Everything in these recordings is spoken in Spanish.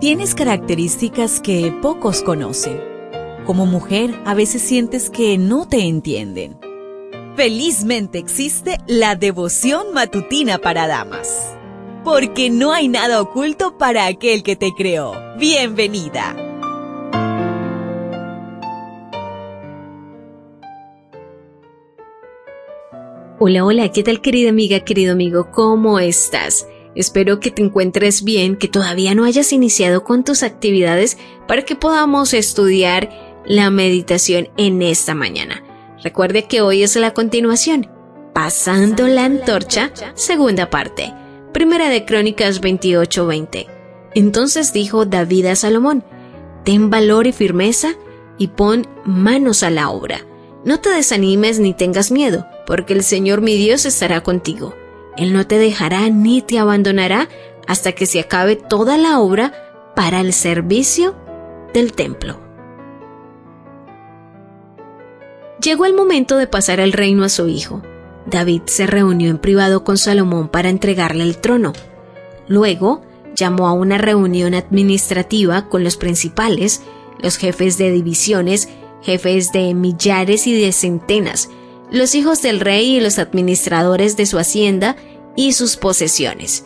Tienes características que pocos conocen. Como mujer, a veces sientes que no te entienden. Felizmente existe la devoción matutina para damas. Porque no hay nada oculto para aquel que te creó. Bienvenida. Hola, hola, ¿qué tal querida amiga, querido amigo? ¿Cómo estás? Espero que te encuentres bien, que todavía no hayas iniciado con tus actividades para que podamos estudiar la meditación en esta mañana. Recuerde que hoy es la continuación, pasando la antorcha, segunda parte, primera de Crónicas 28:20. Entonces dijo David a Salomón, ten valor y firmeza y pon manos a la obra. No te desanimes ni tengas miedo, porque el Señor mi Dios estará contigo él no te dejará ni te abandonará hasta que se acabe toda la obra para el servicio del templo. Llegó el momento de pasar el reino a su hijo. David se reunió en privado con Salomón para entregarle el trono. Luego llamó a una reunión administrativa con los principales, los jefes de divisiones, jefes de millares y de centenas, los hijos del rey y los administradores de su hacienda y sus posesiones.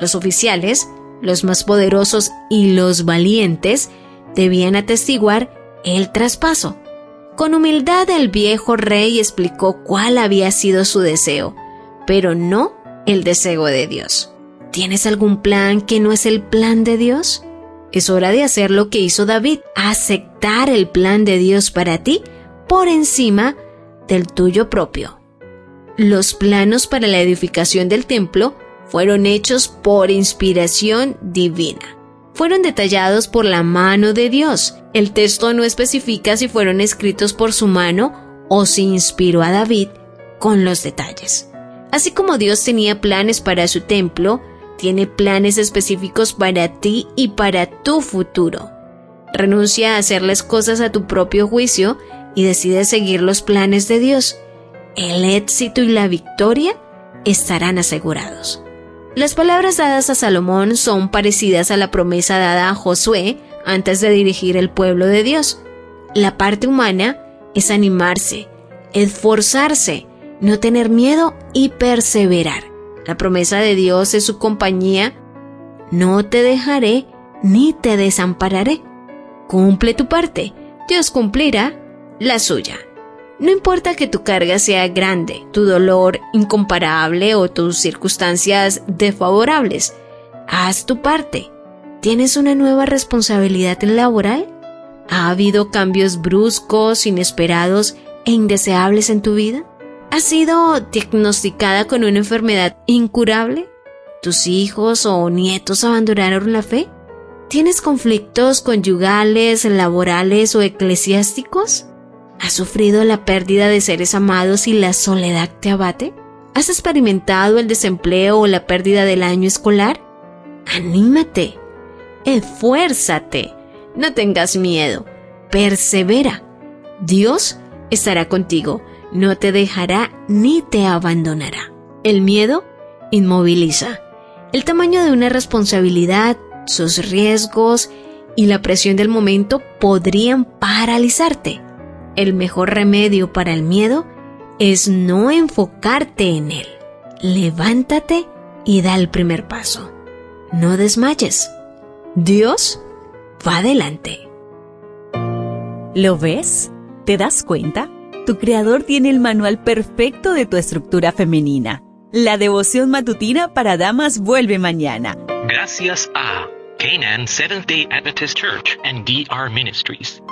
Los oficiales, los más poderosos y los valientes debían atestiguar el traspaso. Con humildad el viejo rey explicó cuál había sido su deseo, pero no el deseo de Dios. ¿Tienes algún plan que no es el plan de Dios? Es hora de hacer lo que hizo David, aceptar el plan de Dios para ti por encima del tuyo propio. Los planos para la edificación del templo fueron hechos por inspiración divina. Fueron detallados por la mano de Dios. El texto no especifica si fueron escritos por su mano o si inspiró a David con los detalles. Así como Dios tenía planes para su templo, tiene planes específicos para ti y para tu futuro. Renuncia a hacerles cosas a tu propio juicio y decide seguir los planes de Dios el éxito y la victoria estarán asegurados. Las palabras dadas a Salomón son parecidas a la promesa dada a Josué antes de dirigir el pueblo de Dios. La parte humana es animarse, esforzarse, no tener miedo y perseverar. La promesa de Dios es su compañía. No te dejaré ni te desampararé. Cumple tu parte, Dios cumplirá la suya. No importa que tu carga sea grande, tu dolor incomparable o tus circunstancias desfavorables, haz tu parte. ¿Tienes una nueva responsabilidad laboral? ¿Ha habido cambios bruscos, inesperados e indeseables en tu vida? ¿Has sido diagnosticada con una enfermedad incurable? ¿Tus hijos o nietos abandonaron la fe? ¿Tienes conflictos conyugales, laborales o eclesiásticos? ¿Has sufrido la pérdida de seres amados y la soledad te abate? ¿Has experimentado el desempleo o la pérdida del año escolar? Anímate, esfuérzate, no tengas miedo, persevera. Dios estará contigo, no te dejará ni te abandonará. El miedo inmoviliza. El tamaño de una responsabilidad, sus riesgos y la presión del momento podrían paralizarte. El mejor remedio para el miedo es no enfocarte en él. Levántate y da el primer paso. No desmayes. Dios va adelante. ¿Lo ves? ¿Te das cuenta? Tu creador tiene el manual perfecto de tu estructura femenina. La devoción matutina para damas vuelve mañana. Gracias a Canaan Seventh Day Adventist Church and DR Ministries.